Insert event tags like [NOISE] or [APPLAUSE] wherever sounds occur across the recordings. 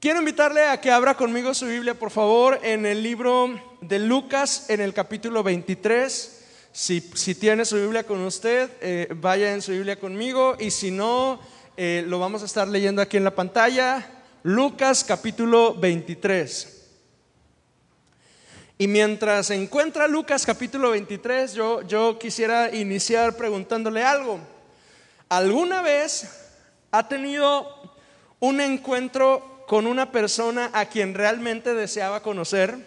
Quiero invitarle a que abra conmigo su Biblia, por favor, en el libro de Lucas, en el capítulo 23. Si, si tiene su Biblia con usted, eh, vaya en su Biblia conmigo y si no, eh, lo vamos a estar leyendo aquí en la pantalla. Lucas capítulo 23. Y mientras encuentra Lucas capítulo 23, yo, yo quisiera iniciar preguntándole algo. ¿Alguna vez ha tenido un encuentro con una persona a quien realmente deseaba conocer?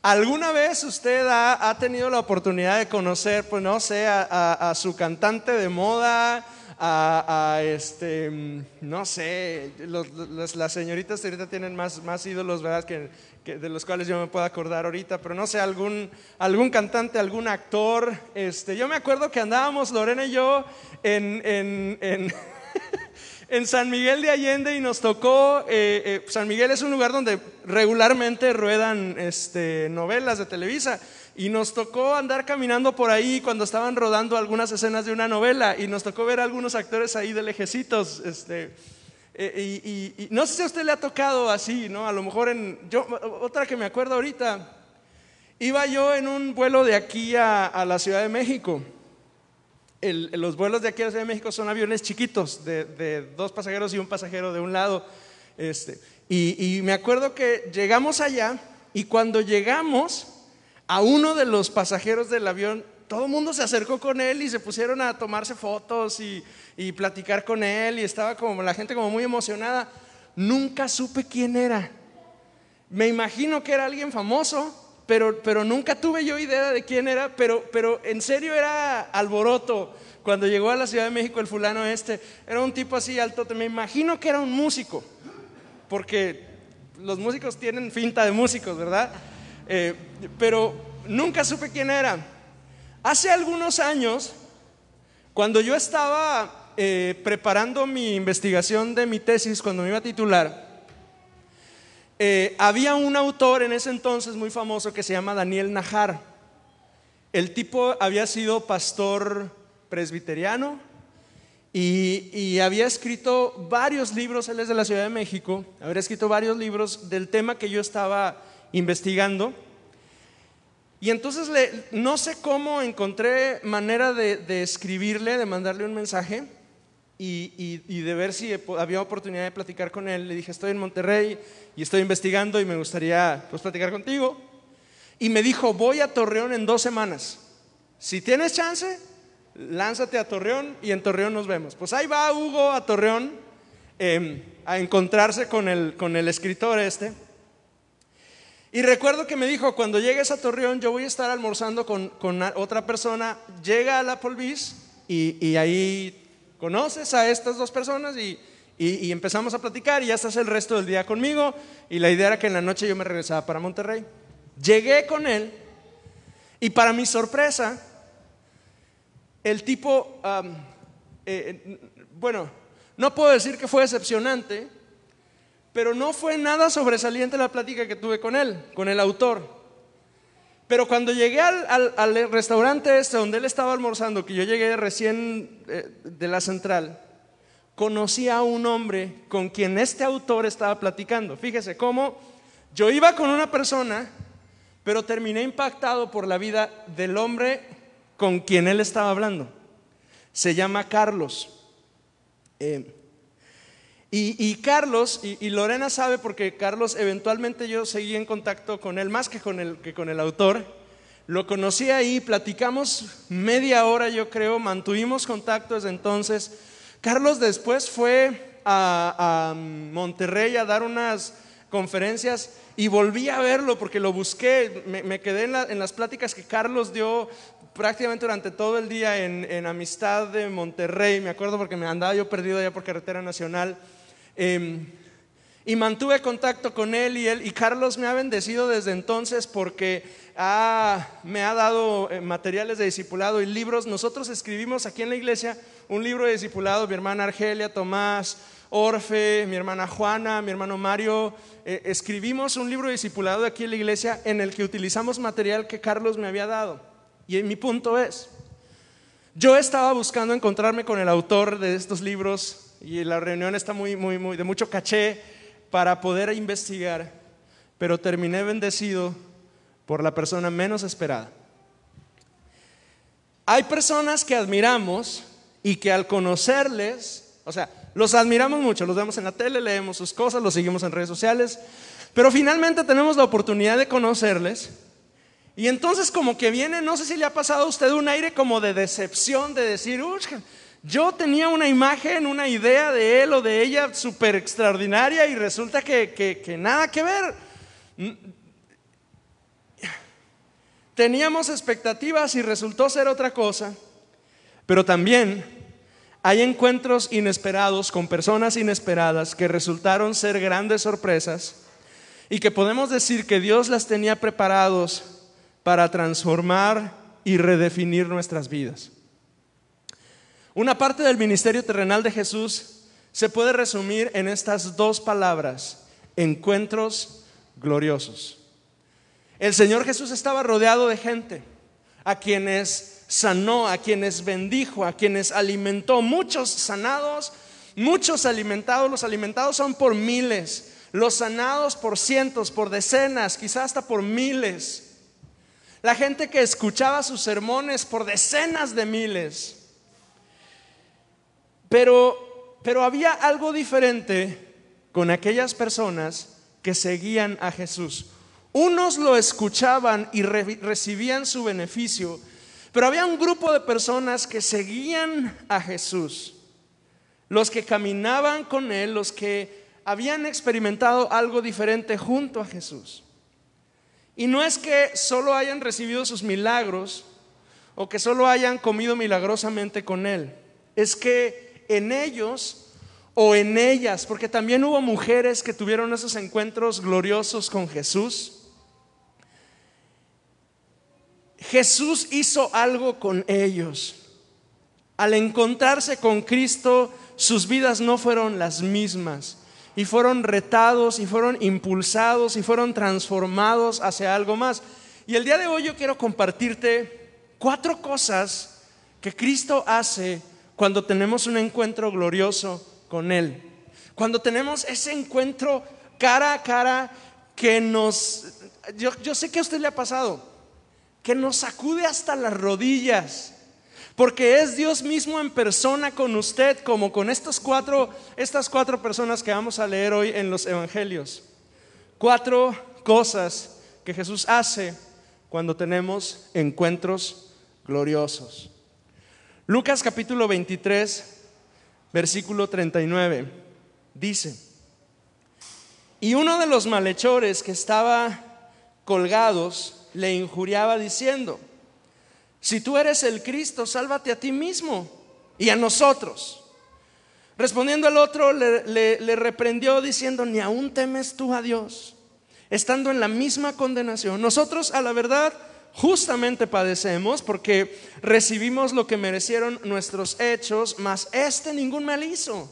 ¿Alguna vez usted ha, tenido la oportunidad de conocer, pues no sé, a, su cantante de moda, a, este, no sé, las señoritas ahorita tienen más, más ídolos, ¿verdad? Que, de los cuales yo me puedo acordar ahorita, pero no sé, algún, algún cantante, algún actor. Este, yo me acuerdo que andábamos, Lorena y yo, en, en en [LAUGHS] San Miguel de Allende y nos tocó, eh, eh, San Miguel es un lugar donde regularmente ruedan este, novelas de Televisa y nos tocó andar caminando por ahí cuando estaban rodando algunas escenas de una novela y nos tocó ver a algunos actores ahí de lejecitos. Este, eh, y, no sé si a usted le ha tocado así, ¿no? A lo mejor en, yo, otra que me acuerdo ahorita, iba yo en un vuelo de aquí a la Ciudad de México los vuelos de aquí a Ciudad de México son aviones chiquitos, de, dos pasajeros y un pasajero de un lado. Este, y, me acuerdo que llegamos allá y cuando llegamos a uno de los pasajeros del avión, todo el mundo se acercó con él y se pusieron a tomarse fotos y, y platicar con él y estaba como la gente como muy emocionada. Nunca supe quién era. Me imagino que era alguien famoso, pero, nunca tuve yo idea de quién era, pero, pero en serio era alboroto. Cuando llegó a la Ciudad de México el fulano este, era un tipo así alto, me imagino que era un músico, porque los músicos tienen finta de músicos, ¿verdad? Eh, pero nunca supe quién era. Hace algunos años, cuando yo estaba eh, preparando mi investigación de mi tesis, cuando me iba a titular, eh, había un autor en ese entonces muy famoso que se llama Daniel Najar. El tipo había sido pastor presbiteriano y, había escrito varios libros, él es de la Ciudad de México, habría escrito varios libros del tema que yo estaba investigando. Y entonces no sé cómo encontré manera de escribirle, de mandarle un mensaje y, de ver si había oportunidad de platicar con él. Le dije, estoy en Monterrey y estoy investigando y me gustaría pues, platicar contigo. Y me dijo, voy a Torreón en dos semanas. Si tienes chance, lánzate a Torreón y en Torreón nos vemos. Pues ahí va Hugo a Torreón em, a encontrarse con el, con el escritor este. Y recuerdo que me dijo, cuando llegues a Torreón yo voy a estar almorzando con, con otra persona, llega a la Polvis y, y ahí conoces a estas dos personas y, empezamos a platicar y ya estás el resto del día conmigo y la idea era que en la noche yo me regresaba para Monterrey. Llegué con él y para mi sorpresa, el tipo, eh, bueno, no puedo decir que fue decepcionante, pero no fue nada sobresaliente la plática que tuve con él, con el autor. Pero cuando llegué al, restaurante este donde él estaba almorzando, que yo llegué recién eh, de la central, conocí a un hombre con quien este autor estaba platicando. Fíjese cómo yo iba con una persona, pero terminé impactado por la vida del hombre con quien él estaba hablando. Se llama Carlos. Eh, y, Carlos, y, Lorena sabe porque Carlos eventualmente yo seguí en contacto con él, más que con el, que con el autor. Lo conocí ahí, platicamos media hora yo creo, mantuvimos contacto desde entonces. Carlos después fue a, Monterrey a dar unas conferencias y volví a verlo porque lo busqué, me, quedé en, las pláticas que Carlos dio prácticamente durante todo el día en, en Amistad de Monterrey, me acuerdo porque me andaba yo perdido allá por carretera nacional. Em, y mantuve contacto con él y él y Carlos me ha bendecido desde entonces porque me ha dado eh, materiales de discipulado y libros. Nosotros escribimos aquí en la iglesia un libro de discipulado, mi hermana Argelia, Tomás, Orfe, mi hermana Juana, mi hermano Mario. Eh, escribimos un libro de discipulado aquí en la iglesia en el que utilizamos material que Carlos me había dado. Y mi punto es, yo estaba buscando encontrarme con el autor de estos libros y la reunión está muy, muy, muy de mucho caché. para poder investigar, pero terminé bendecido por la persona menos esperada. Hay personas que admiramos y que al conocerles, o sea, los admiramos mucho, los vemos en la tele, leemos sus cosas, los seguimos en redes sociales, pero finalmente tenemos la oportunidad de conocerles y entonces como que viene, no sé si le ha pasado a usted un aire como de decepción, de decir, yo tenía una imagen, una idea de él o de ella súper extraordinaria y resulta que, que nada que ver. Teníamos expectativas y resultó ser otra cosa, pero también hay encuentros inesperados con personas inesperadas que resultaron ser grandes sorpresas y que podemos decir que Dios las tenía preparados para transformar y redefinir nuestras vidas. Una parte del ministerio terrenal de Jesús se puede resumir en estas dos palabras, encuentros gloriosos. El Señor Jesús estaba rodeado de gente a quienes sanó, a quienes bendijo, a quienes alimentó, muchos sanados, muchos alimentados, los alimentados son por miles, los sanados por cientos, por decenas, quizás hasta por miles. La gente que escuchaba sus sermones por decenas de miles. Pero, pero había algo diferente con aquellas personas que seguían a Jesús. Unos lo escuchaban y recibían su beneficio, pero había un grupo de personas que seguían a Jesús. Los que caminaban con Él, los que habían experimentado algo diferente junto a Jesús. Y no es que solo hayan recibido sus milagros o que solo hayan comido milagrosamente con Él. Es que en ellos o en ellas, porque también hubo mujeres que tuvieron esos encuentros gloriosos con Jesús. Jesús hizo algo con ellos. Al encontrarse con Cristo, sus vidas no fueron las mismas y fueron retados y fueron impulsados y fueron transformados hacia algo más. Y el día de hoy yo quiero compartirte cuatro cosas que Cristo hace cuando tenemos un encuentro glorioso con Él. Cuando tenemos ese encuentro cara a cara que nos, yo, yo sé que a usted le ha pasado, que nos sacude hasta las rodillas porque es Dios mismo en persona con usted, como con estos cuatro, estas cuatro personas que vamos a leer hoy en los evangelios. Cuatro cosas que Jesús hace cuando tenemos encuentros gloriosos. Lucas capítulo 23, versículo 39, dice, y uno de los malhechores que estaba colgados le injuriaba diciendo, si tú eres el Cristo, sálvate a ti mismo y a nosotros. Respondiendo al otro, le, reprendió diciendo, ni aún temes tú a Dios, estando en la misma condenación. Nosotros a la verdad justamente padecemos porque recibimos lo que merecieron nuestros hechos, mas este ningún mal hizo.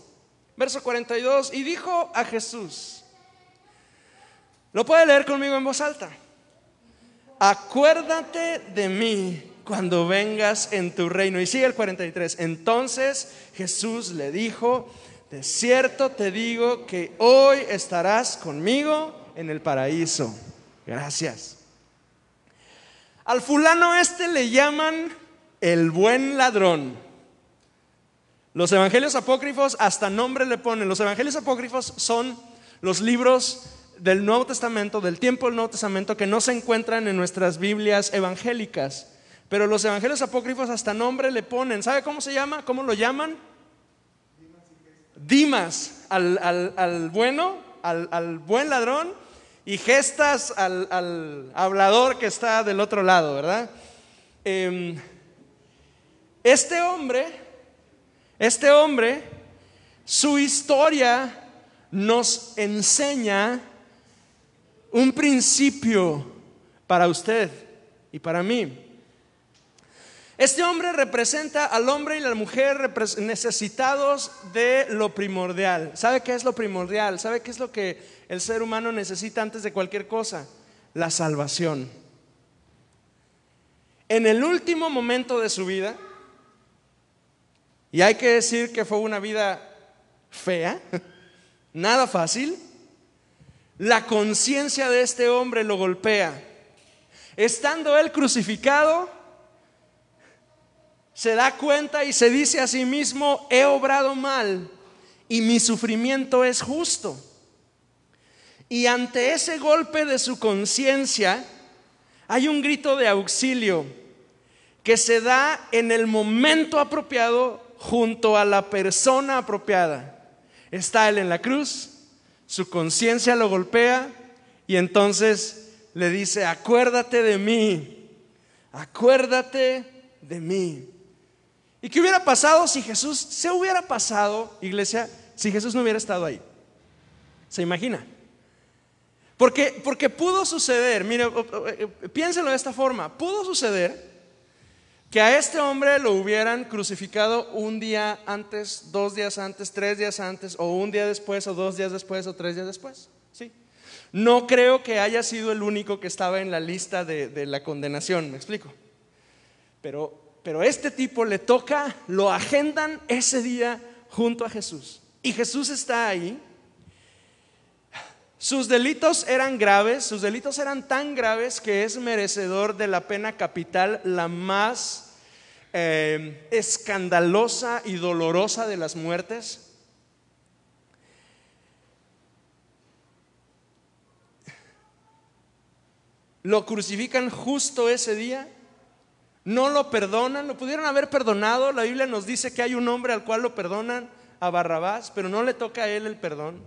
Verso 42, y dijo a Jesús, lo puede leer conmigo en voz alta, acuérdate de mí cuando vengas en tu reino. Y sigue el 43. Entonces Jesús le dijo, de cierto te digo que hoy estarás conmigo en el paraíso. Gracias. Al fulano este le llaman el buen ladrón. Los evangelios apócrifos hasta nombre le ponen. Los evangelios apócrifos son los libros del Nuevo Testamento, del tiempo del Nuevo Testamento, que no se encuentran en nuestras Biblias evangélicas. Pero los evangelios apócrifos hasta nombre le ponen. ¿Sabe cómo se llama? ¿Cómo lo llaman? Dimas al, bueno, al, buen ladrón y gestas al, hablador que está del otro lado, ¿verdad? Em, este hombre, este hombre, su historia nos enseña un principio para usted y para mí. Este hombre representa al hombre y la mujer necesitados de lo primordial. ¿Sabe qué es lo primordial? ¿Sabe qué es lo que el ser humano necesita antes de cualquier cosa? La salvación. En el último momento de su vida, y hay que decir que fue una vida fea, [LAUGHS] nada fácil, la conciencia de este hombre lo golpea. Estando él crucificado, se da cuenta y se dice a sí mismo, he obrado mal y mi sufrimiento es justo. Y ante ese golpe de su conciencia hay un grito de auxilio que se da en el momento apropiado junto a la persona apropiada. Está él en la cruz, su conciencia lo golpea y entonces le dice, acuérdate de mí, acuérdate de mí. ¿Y qué hubiera pasado si Jesús se hubiera pasado, iglesia, si Jesús no hubiera estado ahí? ¿Se imagina? Porque, porque pudo suceder, mire, eh, piénselo de esta forma, pudo suceder que a este hombre lo hubieran crucificado un día antes, dos días antes, tres días antes, o un día después, o dos días después, o tres días después. ¿sí? No creo que haya sido el único que estaba en la lista de, de la condenación, me explico. Pero, pero este tipo le toca, lo agendan ese día junto a Jesús. Y Jesús está ahí. Sus delitos eran graves, sus delitos eran tan graves que es merecedor de la pena capital, la más eh, escandalosa y dolorosa de las muertes. Lo crucifican justo ese día. No lo perdonan, lo pudieron haber perdonado. La Biblia nos dice que hay un hombre al cual lo perdonan, a Barrabás, pero no le toca a él el perdón.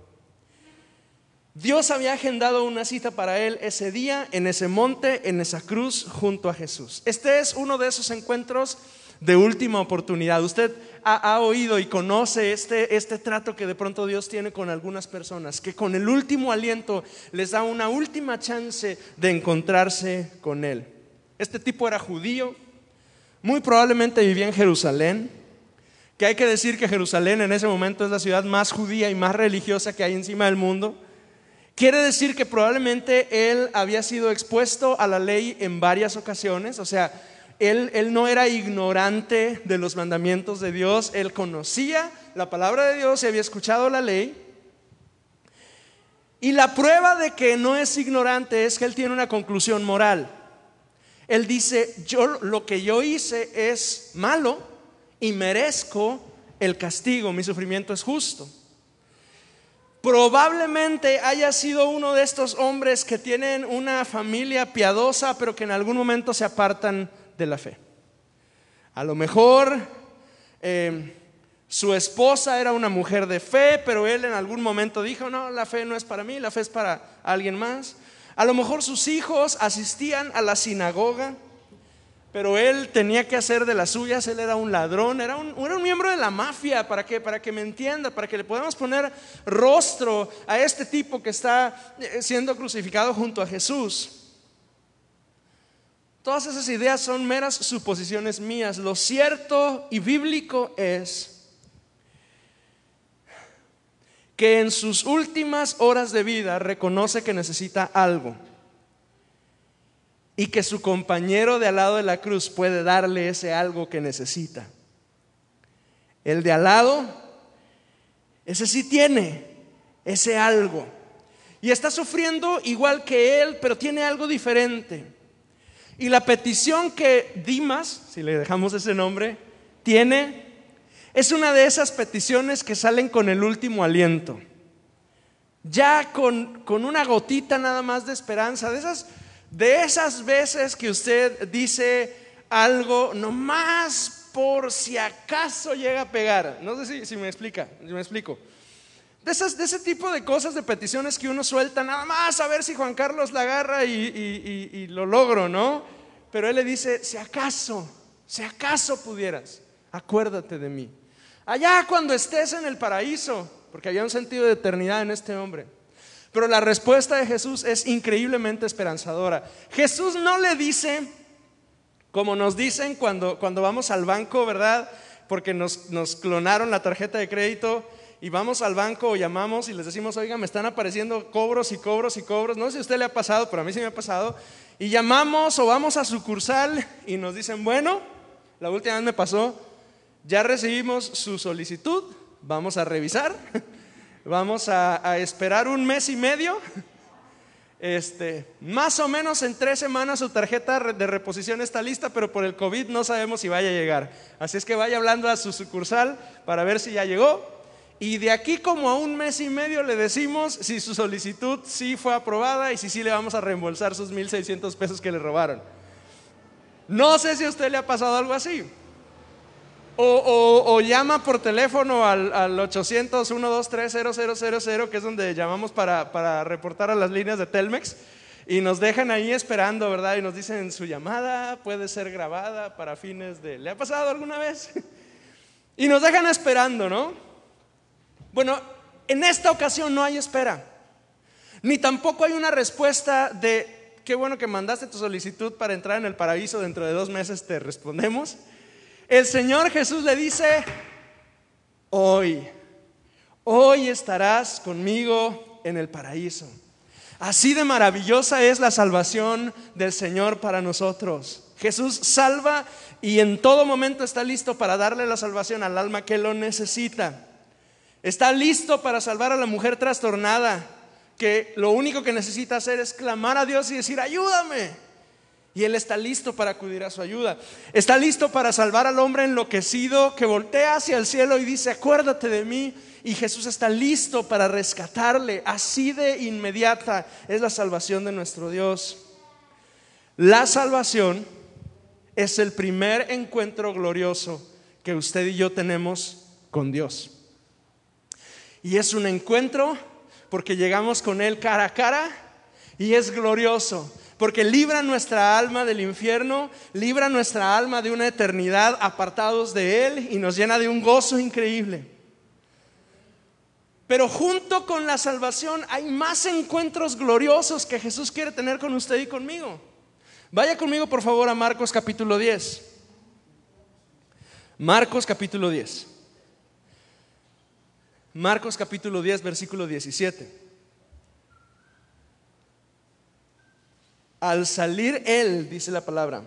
Dios había agendado una cita para él ese día, en ese monte, en esa cruz, junto a Jesús. Este es uno de esos encuentros de última oportunidad. Usted ha, oído y conoce este, este trato que de pronto Dios tiene con algunas personas, que con el último aliento les da una última chance de encontrarse con Él. Este tipo era judío, muy probablemente vivía en Jerusalén, que hay que decir que Jerusalén en ese momento es la ciudad más judía y más religiosa que hay encima del mundo. Quiere decir que probablemente él había sido expuesto a la ley en varias ocasiones, o sea, él, no era ignorante de los mandamientos de Dios, él conocía la palabra de Dios y había escuchado la ley. Y la prueba de que no es ignorante es que él tiene una conclusión moral. Él dice, yo lo que yo hice es malo y merezco el castigo, mi sufrimiento es justo. Probablemente haya sido uno de estos hombres que tienen una familia piadosa, pero que en algún momento se apartan de la fe. A lo mejor eh, su esposa era una mujer de fe, pero él en algún momento dijo, no, la fe no es para mí, la fe es para alguien más. A lo mejor sus hijos asistían a la sinagoga, pero él tenía que hacer de las suyas, él era un ladrón, era un, era un miembro de la mafia, ¿para que Para que me entienda, para que le podamos poner rostro a este tipo que está eh, siendo crucificado junto a Jesús. Todas esas ideas son meras suposiciones mías. Lo cierto y bíblico es que en sus últimas horas de vida reconoce que necesita algo y que su compañero de al lado de la cruz puede darle ese algo que necesita. El de al lado, ese sí tiene ese algo y está sufriendo igual que él, pero tiene algo diferente. Y la petición que Dimas, si le dejamos ese nombre, tiene, es una de esas peticiones que salen con el último aliento. Ya con, con una gotita nada más de esperanza, de esas, de esas veces que usted dice algo nomás por si acaso llega a pegar. No sé si, me explica, si me explico. De, esas, de, ese tipo de cosas, de peticiones que uno suelta, nada más a ver si Juan Carlos la agarra y, lo logro, ¿no? Pero él le dice, si acaso, si acaso pudieras, acuérdate de mí. Allá cuando estés en el paraíso, porque había un sentido de eternidad en este hombre. Pero la respuesta de Jesús es increíblemente esperanzadora. Jesús no le dice, como nos dicen cuando, cuando vamos al banco, ¿verdad? Porque nos, nos clonaron la tarjeta de crédito y vamos al banco o llamamos y les decimos, oiga, me están apareciendo cobros y cobros y cobros. No sé si a usted le ha pasado, pero a mí sí me ha pasado. Y llamamos o vamos a sucursal y nos dicen, bueno, la última vez me pasó, ya recibimos su solicitud, vamos a revisar, [LAUGHS] vamos a, esperar un mes y medio Este, más o menos en tres semanas su tarjeta de reposición está lista, pero por el COVID no sabemos si vaya a llegar. Así es que vaya hablando a su sucursal para ver si ya llegó. Y de aquí como a un mes y medio le decimos si su solicitud sí fue aprobada y si sí le vamos a reembolsar sus 1.600 pesos que le robaron. No sé si a usted le ha pasado algo así. O, llama por teléfono al, al 800 123 que es donde llamamos para, para reportar a las líneas de Telmex. Y nos dejan ahí esperando, ¿verdad? Y nos dicen, su llamada puede ser grabada para fines de... ¿Le ha pasado alguna vez? [LAUGHS] y nos dejan esperando, ¿no? Bueno, en esta ocasión no hay espera. Ni tampoco hay una respuesta de, qué bueno que mandaste tu solicitud para entrar en el paraíso, dentro de dos meses te respondemos. El Señor Jesús le dice, hoy, hoy estarás conmigo en el paraíso. Así de maravillosa es la salvación del Señor para nosotros. Jesús salva y en todo momento está listo para darle la salvación al alma que lo necesita. Está listo para salvar a la mujer trastornada, que lo único que necesita hacer es clamar a Dios y decir, ayúdame. Y Él está listo para acudir a su ayuda. Está listo para salvar al hombre enloquecido que voltea hacia el cielo y dice, acuérdate de mí. Y Jesús está listo para rescatarle. Así de inmediata es la salvación de nuestro Dios. La salvación es el primer encuentro glorioso que usted y yo tenemos con Dios. Y es un encuentro porque llegamos con Él cara a cara y es glorioso porque libra nuestra alma del infierno, libra nuestra alma de una eternidad apartados de Él y nos llena de un gozo increíble. Pero junto con la salvación hay más encuentros gloriosos que Jesús quiere tener con usted y conmigo. Vaya conmigo por favor a Marcos capítulo 10. Marcos capítulo 10. Marcos capítulo 10, versículo 17. Al salir él, dice la palabra,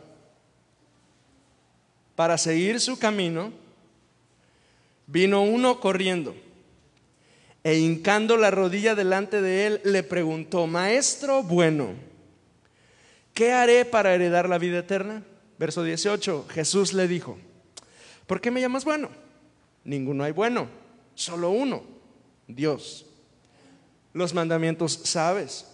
para seguir su camino, vino uno corriendo e hincando la rodilla delante de él, le preguntó, Maestro bueno, ¿qué haré para heredar la vida eterna? Verso 18, Jesús le dijo, ¿por qué me llamas bueno? Ninguno hay bueno, solo uno, Dios. Los mandamientos sabes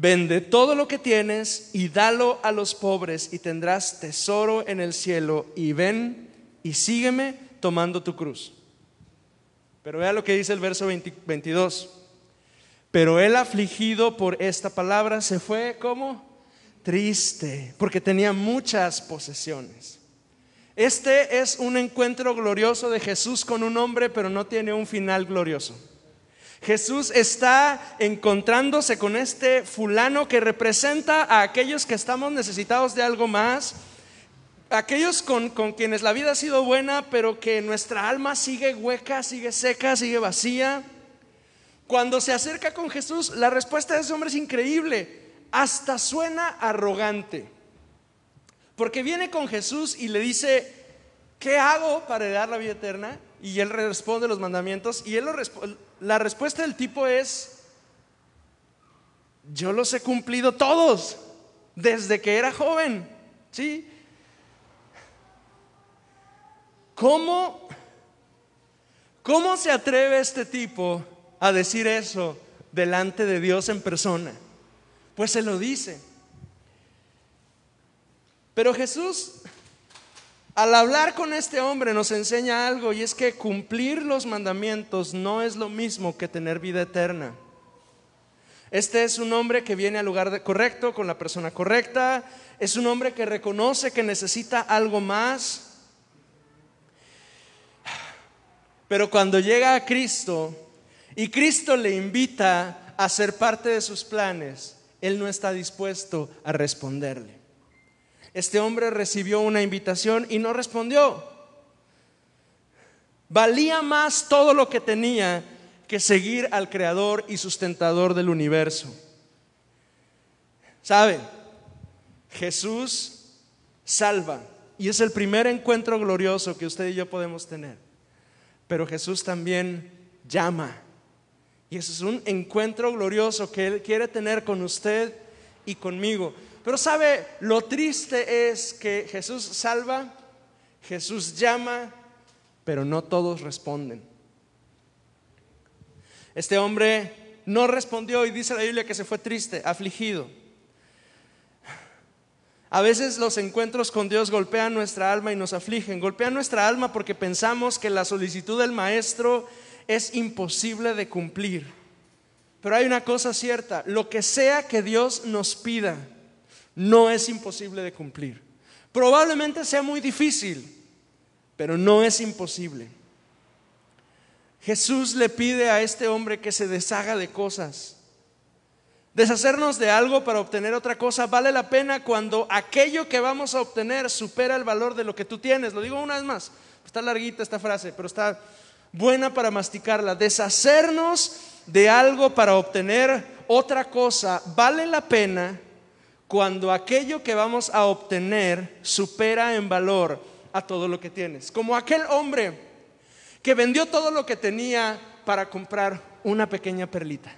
Vende todo lo que tienes y dalo a los pobres y tendrás tesoro en el cielo y ven y sígueme tomando tu cruz. Pero vea lo que dice el verso 22. Pero él afligido por esta palabra se fue como triste, porque tenía muchas posesiones. Este es un encuentro glorioso de Jesús con un hombre, pero no tiene un final glorioso. Jesús está encontrándose con este fulano que representa a aquellos que estamos necesitados de algo más, aquellos con, quienes la vida ha sido buena, pero que nuestra alma sigue hueca, sigue seca, sigue vacía. Cuando se acerca con Jesús, la respuesta de ese hombre es increíble, hasta suena arrogante, porque viene con Jesús y le dice, ¿qué hago para dar la vida eterna? Y él responde los mandamientos y él lo responde la respuesta del tipo es, yo los he cumplido todos desde que era joven. ¿Sí? ¿Cómo, ¿Cómo se atreve este tipo a decir eso delante de Dios en persona? Pues se lo dice. Pero Jesús al hablar con este hombre nos enseña algo y es que cumplir los mandamientos no es lo mismo que tener vida eterna. Este es un hombre que viene al lugar correcto, con la persona correcta, es un hombre que reconoce que necesita algo más. Pero cuando llega a Cristo y Cristo le invita a ser parte de sus planes, Él no está dispuesto a responderle. Este hombre recibió una invitación y no respondió. Valía más todo lo que tenía que seguir al creador y sustentador del universo. ¿Saben? Jesús salva y es el primer encuentro glorioso que usted y yo podemos tener. Pero Jesús también llama. Y eso es un encuentro glorioso que Él quiere tener con usted y conmigo. Pero sabe, lo triste es que Jesús salva, Jesús llama, pero no todos responden. Este hombre no respondió y dice la Biblia que se fue triste, afligido. A veces los encuentros con Dios golpean nuestra alma y nos afligen. Golpean nuestra alma porque pensamos que la solicitud del Maestro es imposible de cumplir. Pero hay una cosa cierta, lo que sea que Dios nos pida, no es imposible de cumplir. Probablemente sea muy difícil, pero no es imposible. Jesús le pide a este hombre que se deshaga de cosas. Deshacernos de algo para obtener otra cosa vale la pena cuando aquello que vamos a obtener supera el valor de lo que tú tienes. Lo digo una vez más. Está larguita esta frase, pero está buena para masticarla. Deshacernos de algo para obtener otra cosa vale la pena cuando aquello que vamos a obtener supera en valor a todo lo que tienes. Como aquel hombre que vendió todo lo que tenía para comprar una pequeña perlita.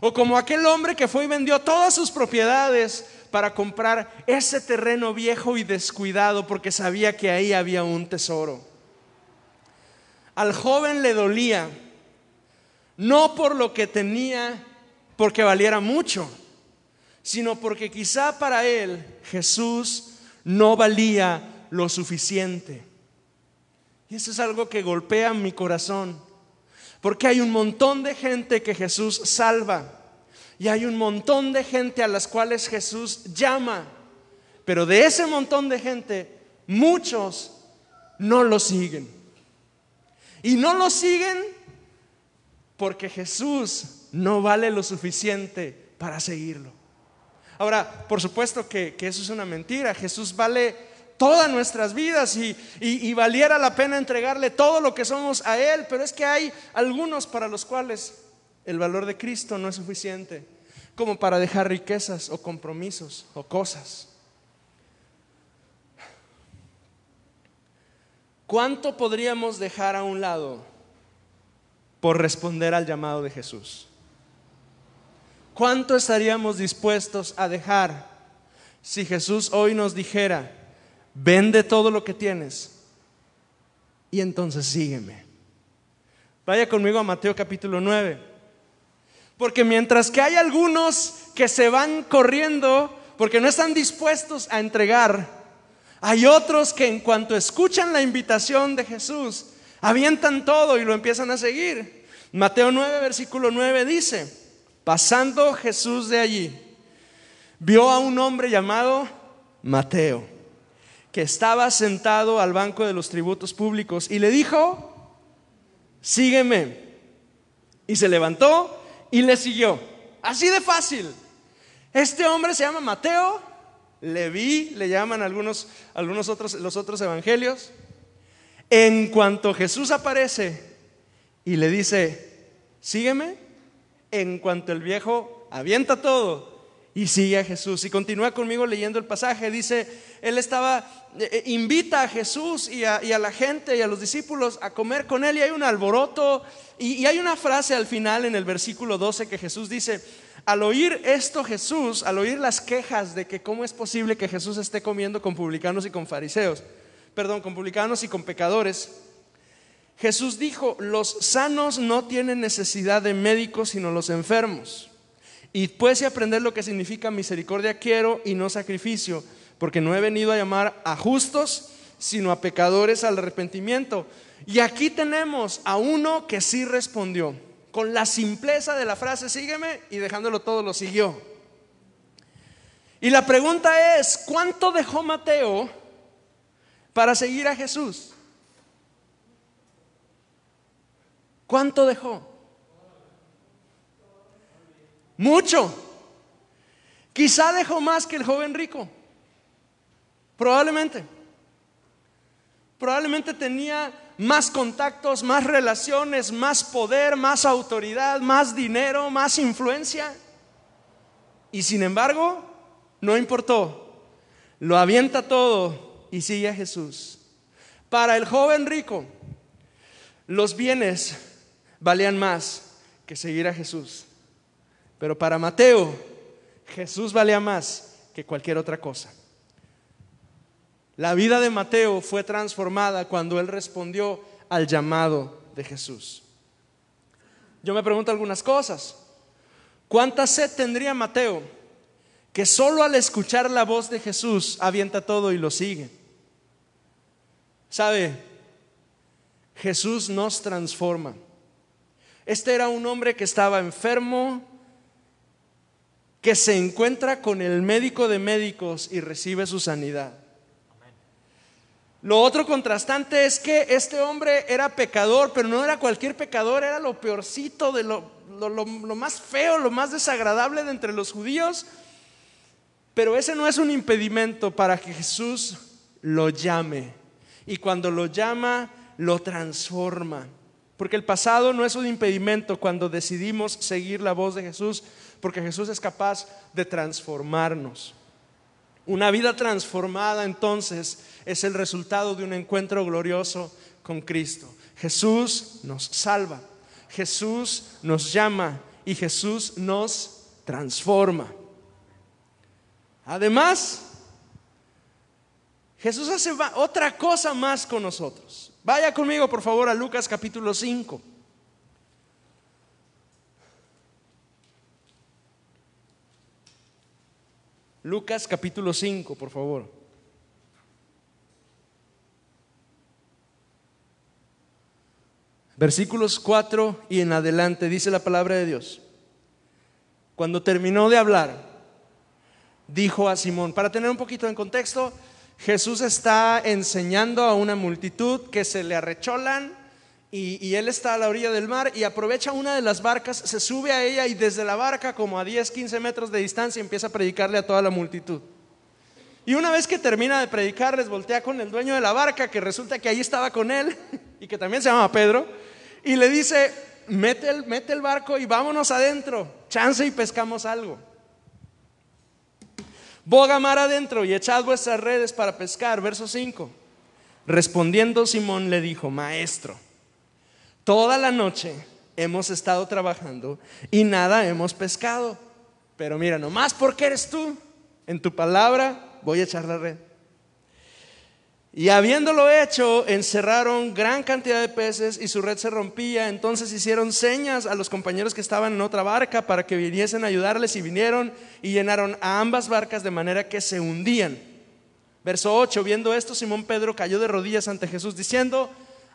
O como aquel hombre que fue y vendió todas sus propiedades para comprar ese terreno viejo y descuidado porque sabía que ahí había un tesoro. Al joven le dolía, no por lo que tenía, porque valiera mucho, sino porque quizá para él Jesús no valía lo suficiente. Y eso es algo que golpea mi corazón. Porque hay un montón de gente que Jesús salva y hay un montón de gente a las cuales Jesús llama. Pero de ese montón de gente, muchos no lo siguen. Y no lo siguen porque Jesús no vale lo suficiente para seguirlo. Ahora, por supuesto que, eso es una mentira. Jesús vale todas nuestras vidas y, valiera la pena entregarle todo lo que somos a Él, pero es que hay algunos para los cuales el valor de Cristo no es suficiente como para dejar riquezas o compromisos o cosas. ¿Cuánto podríamos dejar a un lado por responder al llamado de Jesús? ¿Cuánto estaríamos dispuestos a dejar si Jesús hoy nos dijera, vende todo lo que tienes y entonces sígueme. Vaya conmigo a Mateo capítulo 9. Porque mientras que hay algunos que se van corriendo porque no están dispuestos a entregar, hay otros que en cuanto escuchan la invitación de Jesús, avientan todo y lo empiezan a seguir. Mateo 9, versículo 9 dice, pasando Jesús de allí, vio a un hombre llamado Mateo que estaba sentado al banco de los tributos públicos y le dijo, sígueme. Y se levantó y le siguió. Así de fácil. Este hombre se llama Mateo, Leví, le llaman algunos, algunos otros, los otros evangelios. En cuanto Jesús aparece y le dice, sígueme, en cuanto el viejo avienta todo y sigue a Jesús. Y continúa conmigo leyendo el pasaje. Dice, él estaba, eh, eh, invita a Jesús y a, la gente y a los discípulos a comer con él y hay un alboroto. Y, y hay una frase al final en el versículo 12 que Jesús dice, al oír esto Jesús, al oír las quejas de que cómo es posible que Jesús esté comiendo con publicanos y con fariseos, perdón, con publicanos y con pecadores, Jesús dijo, los sanos no tienen necesidad de médicos sino los enfermos. Y puedes aprender lo que significa misericordia quiero y no sacrificio, porque no he venido a llamar a justos, sino a pecadores al arrepentimiento. Y aquí tenemos a uno que sí respondió, con la simpleza de la frase, sígueme, y dejándolo todo lo siguió. Y la pregunta es, ¿cuánto dejó Mateo para seguir a Jesús? ¿Cuánto dejó? Mucho. Quizá dejó más que el joven rico. Probablemente. Probablemente tenía más contactos, más relaciones, más poder, más autoridad, más dinero, más influencia. Y sin embargo, no importó. Lo avienta todo y sigue a Jesús. Para el joven rico, los bienes valían más que seguir a Jesús. Pero para Mateo, Jesús valía más que cualquier otra cosa. La vida de Mateo fue transformada cuando él respondió al llamado de Jesús. Yo me pregunto algunas cosas. ¿Cuánta sed tendría Mateo que solo al escuchar la voz de Jesús avienta todo y lo sigue? ¿Sabe? Jesús nos transforma. Este era un hombre que estaba enfermo, que se encuentra con el médico de médicos y recibe su sanidad. Lo otro contrastante es que este hombre era pecador, pero no era cualquier pecador, era lo peorcito, de lo, lo, más feo, lo más desagradable de entre los judíos. Pero ese no es un impedimento para que Jesús lo llame. Y cuando lo llama, lo transforma. Porque el pasado no es un impedimento cuando decidimos seguir la voz de Jesús, porque Jesús es capaz de transformarnos. Una vida transformada entonces es el resultado de un encuentro glorioso con Cristo. Jesús nos salva, Jesús nos llama y Jesús nos transforma. Además, Jesús hace otra cosa más con nosotros. Vaya conmigo, por favor, a Lucas capítulo 5. Lucas capítulo 5, por favor. Versículos 4 y en adelante dice la palabra de Dios. Cuando terminó de hablar, dijo a Simón, para tener un poquito en contexto, Jesús está enseñando a una multitud que se le arrecholan y, él está a la orilla del mar y aprovecha una de las barcas, se sube a ella y desde la barca, como a 10, 15 metros de distancia, empieza a predicarle a toda la multitud. Y una vez que termina de predicar, les voltea con el dueño de la barca, que resulta que ahí estaba con él [LAUGHS] y que también se llama Pedro, y le dice, mete el, mete el barco y vámonos adentro, chance y pescamos algo. Boga mar adentro y echad vuestras redes para pescar. Verso 5. Respondiendo Simón le dijo, maestro, Toda la noche hemos estado trabajando y nada hemos pescado. Pero mira, nomás porque eres tú, en tu palabra voy a echar la red. Y habiéndolo hecho, encerraron gran cantidad de peces y su red se rompía. Entonces hicieron señas a los compañeros que estaban en otra barca para que viniesen a ayudarles y vinieron y llenaron a ambas barcas de manera que se hundían. Verso 8, viendo esto, Simón Pedro cayó de rodillas ante Jesús diciendo,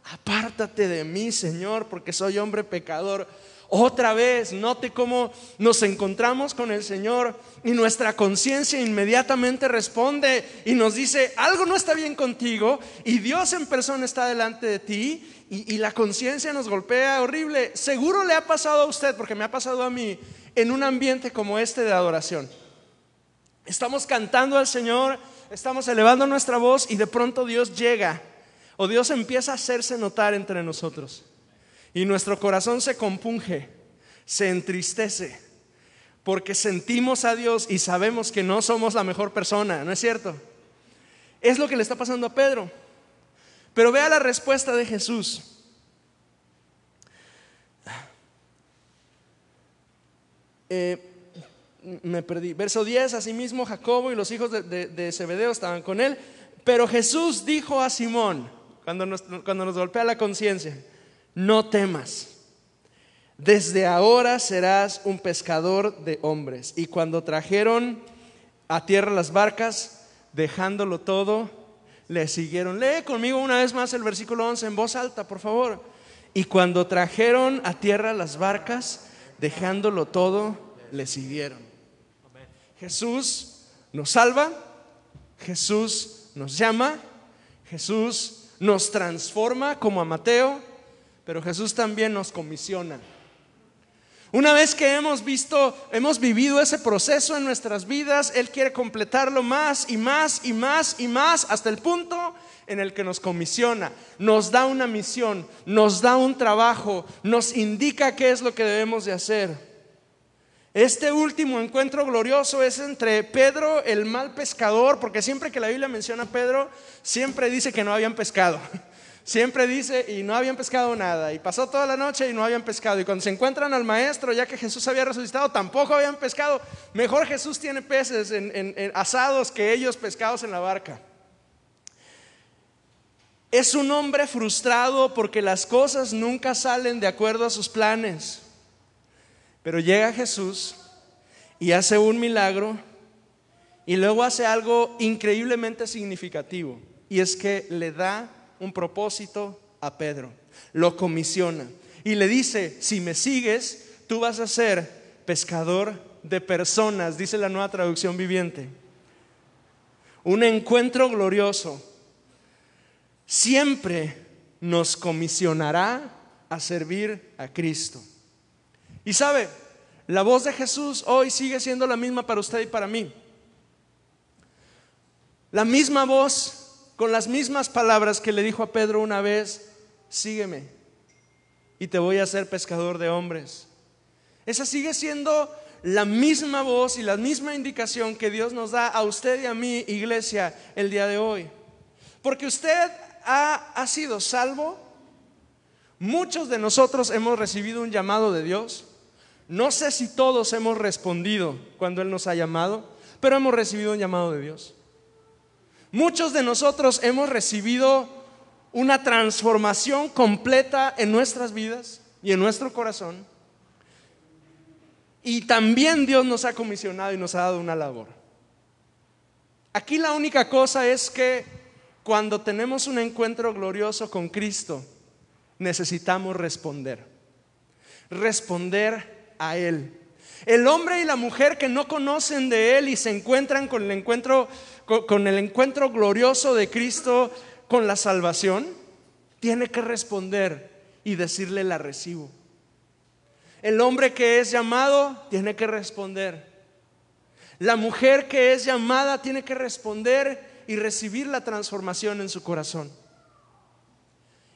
apártate de mí, Señor, porque soy hombre pecador. Otra vez, note cómo nos encontramos con el Señor y nuestra conciencia inmediatamente responde y nos dice, algo no está bien contigo y Dios en persona está delante de ti y, y la conciencia nos golpea horrible. Seguro le ha pasado a usted, porque me ha pasado a mí, en un ambiente como este de adoración. Estamos cantando al Señor, estamos elevando nuestra voz y de pronto Dios llega o Dios empieza a hacerse notar entre nosotros. Y nuestro corazón se compunge, se entristece, porque sentimos a Dios y sabemos que no somos la mejor persona, ¿no es cierto? Es lo que le está pasando a Pedro. Pero vea la respuesta de Jesús. Eh, me perdí. Verso 10, asimismo Jacobo y los hijos de, de estaban con él. Pero Jesús dijo a Simón, cuando nos golpea la conciencia, no temas. Desde ahora serás un pescador de hombres. Y cuando trajeron a tierra las barcas, dejándolo todo, le siguieron. Lee conmigo una vez más el versículo 11 en voz alta, por favor. Y cuando trajeron a tierra las barcas, dejándolo todo, le siguieron. Jesús nos salva, Jesús nos llama, Jesús nos transforma como a Mateo, pero Jesús también nos comisiona. Una vez que hemos visto, hemos vivido ese proceso en nuestras vidas, Él quiere completarlo más y más y más y más hasta el punto en el que nos comisiona, nos da una misión, nos da un trabajo, nos indica qué es lo que debemos de hacer. Este último encuentro glorioso es entre Pedro, el mal pescador, porque siempre que la Biblia menciona a Pedro, siempre dice que no habían pescado. [LAUGHS] Siempre dice, y no habían pescado nada. Y pasó toda la noche y no habían pescado. Y cuando se encuentran al maestro, ya que Jesús había resucitado, tampoco habían pescado. Mejor Jesús tiene peces en, asados que ellos pescados en la barca. Es un hombre frustrado porque las cosas nunca salen de acuerdo a sus planes. Pero llega Jesús y hace un milagro y luego hace algo increíblemente significativo. Y es que le da un propósito a Pedro, lo comisiona y le dice, si me sigues, tú vas a ser pescador de personas, dice la nueva traducción viviente. Un encuentro glorioso siempre nos comisionará a servir a Cristo. Y sabe, la voz de Jesús hoy sigue siendo la misma para usted y para mí. La misma voz con las mismas palabras que le dijo a Pedro una vez, sígueme y te voy a hacer pescador de hombres. Esa sigue siendo la misma voz y la misma indicación que Dios nos da a usted y a mí, iglesia, el día de hoy. Porque usted ha, ha sido salvo. Muchos de nosotros hemos recibido un llamado de Dios. No sé si todos hemos respondido cuando Él nos ha llamado, pero hemos recibido un llamado de Dios. Muchos de nosotros hemos recibido una transformación completa en nuestras vidas y en nuestro corazón. Y también Dios nos ha comisionado y nos ha dado una labor. Aquí la única cosa es que cuando tenemos un encuentro glorioso con Cristo, necesitamos responder. Responder a Él. El hombre y la mujer que no conocen de Él y se encuentran con el encuentro, con el encuentro glorioso de Cristo, con la salvación, tiene que responder y decirle la recibo. El hombre que es llamado tiene que responder. La mujer que es llamada tiene que responder y recibir la transformación en su corazón.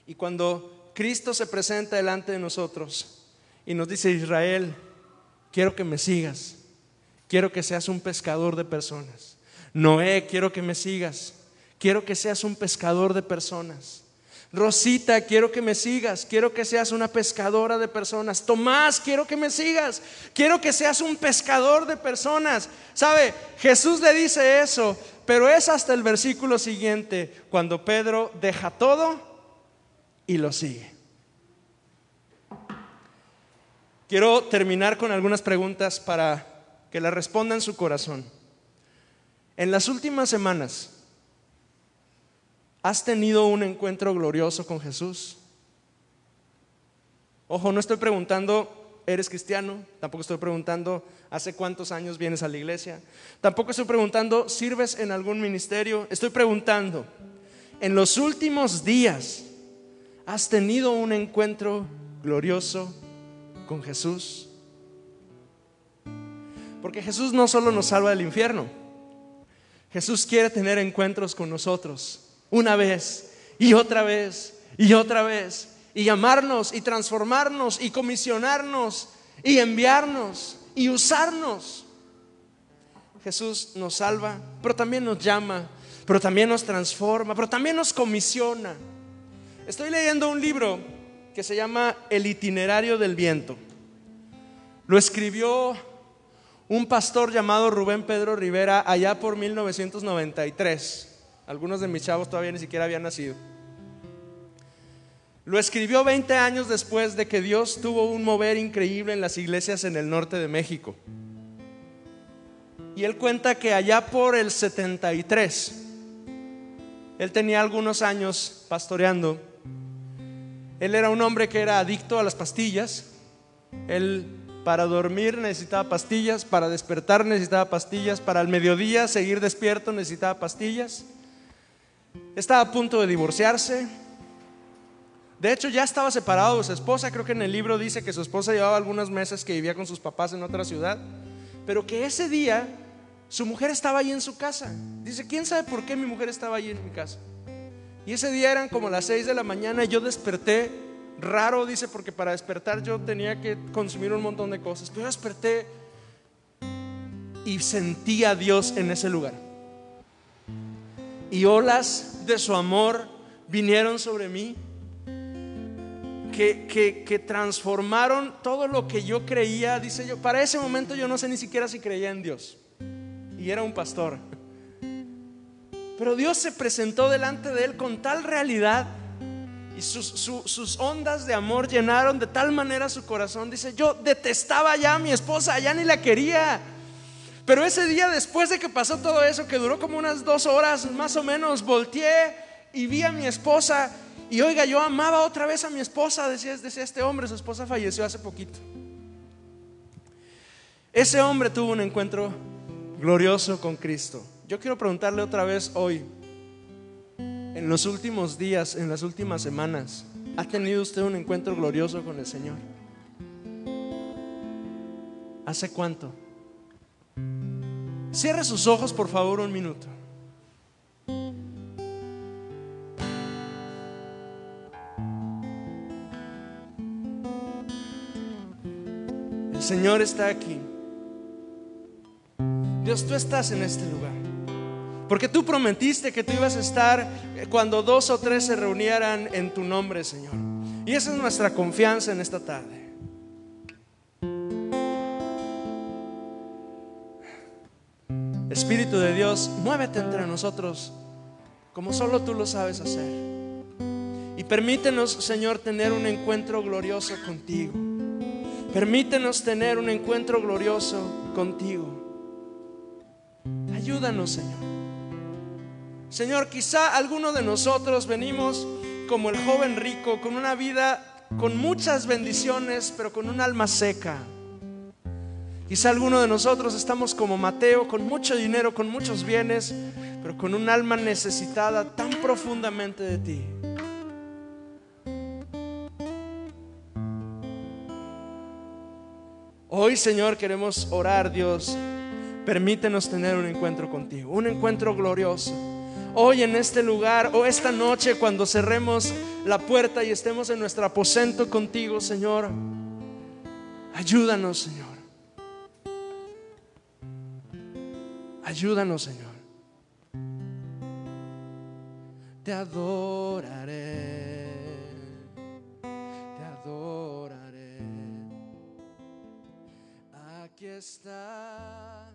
Y cuando Cristo se presenta delante de nosotros y nos dice, Israel, quiero que me sigas. Quiero que seas un pescador de personas. Noé, quiero que me sigas. Quiero que seas un pescador de personas. Rosita, quiero que me sigas. Quiero que seas una pescadora de personas. Tomás, quiero que me sigas. Quiero que seas un pescador de personas. ¿Sabe? Jesús le dice eso, pero es hasta el versículo siguiente, cuando Pedro deja todo y lo sigue. Quiero terminar con algunas preguntas para que las responda en su corazón. En las últimas semanas, ¿has tenido un encuentro glorioso con Jesús? Ojo, no estoy preguntando, ¿eres cristiano? Tampoco estoy preguntando, ¿hace cuántos años vienes a la iglesia? Tampoco estoy preguntando, ¿sirves en algún ministerio? Estoy preguntando, en los últimos días, ¿has tenido un encuentro glorioso con Jesús. Porque Jesús no solo nos salva del infierno, Jesús quiere tener encuentros con nosotros una vez y otra vez y otra vez y llamarnos y transformarnos y comisionarnos y enviarnos y usarnos. Jesús nos salva, pero también nos llama, pero también nos transforma, pero también nos comisiona. Estoy leyendo un libro que se llama El itinerario del viento. Lo escribió un pastor llamado Rubén Pedro Rivera allá por 1993. Algunos de mis chavos todavía ni siquiera habían nacido. Lo escribió 20 años después de que Dios tuvo un mover increíble en las iglesias en el norte de México. Y él cuenta que allá por el 73, él tenía algunos años pastoreando él era un hombre que era adicto a las pastillas. Él para dormir necesitaba pastillas, para despertar necesitaba pastillas, para el mediodía seguir despierto necesitaba pastillas. Estaba a punto de divorciarse. De hecho, ya estaba separado de su esposa. Creo que en el libro dice que su esposa llevaba algunos meses que vivía con sus papás en otra ciudad. Pero que ese día su mujer estaba ahí en su casa. Dice, ¿quién sabe por qué mi mujer estaba ahí en mi casa? Y ese día eran como las 6 de la mañana y yo desperté. Raro, dice, porque para despertar yo tenía que consumir un montón de cosas. Pero desperté y sentí a Dios en ese lugar. Y olas de su amor vinieron sobre mí que, que, que, transformaron todo lo que yo creía, dice yo, para ese momento yo no sé ni siquiera si creía en Dios. Y era un pastor. Pero Dios se presentó delante de él con tal realidad y sus, ondas de amor llenaron de tal manera su corazón. Dice, yo detestaba ya a mi esposa, ya ni la quería. Pero ese día después de que pasó todo eso, que duró como unas dos horas más o menos, volteé y vi a mi esposa. Y oiga, yo amaba otra vez a mi esposa, decía, decía este hombre, su esposa falleció hace poquito. Ese hombre tuvo un encuentro glorioso con Cristo. Yo quiero preguntarle otra vez hoy, en los últimos días, en las últimas semanas, ¿ha tenido usted un encuentro glorioso con el Señor? ¿Hace cuánto? Cierre sus ojos, por favor, un minuto. El Señor está aquí. Dios, tú estás en este lugar. Porque tú prometiste que tú ibas a estar cuando dos o tres se reunieran en tu nombre, Señor. Y esa es nuestra confianza en esta tarde. Espíritu de Dios, muévete entre nosotros como solo tú lo sabes hacer. Y permítenos, Señor, tener un encuentro glorioso contigo. Permítenos tener un encuentro glorioso contigo. Ayúdanos, Señor. Señor, quizá alguno de nosotros venimos como el joven rico, con una vida con muchas bendiciones, pero con un alma seca. Quizá alguno de nosotros estamos como Mateo, con mucho dinero, con muchos bienes, pero con un alma necesitada tan profundamente de ti. Hoy, Señor, queremos orar, Dios. Permítenos tener un encuentro contigo, un encuentro glorioso. Hoy en este lugar o esta noche cuando cerremos la puerta y estemos en nuestro aposento contigo, Señor, ayúdanos, Señor. Ayúdanos, Señor. Te adoraré, te adoraré. Aquí está.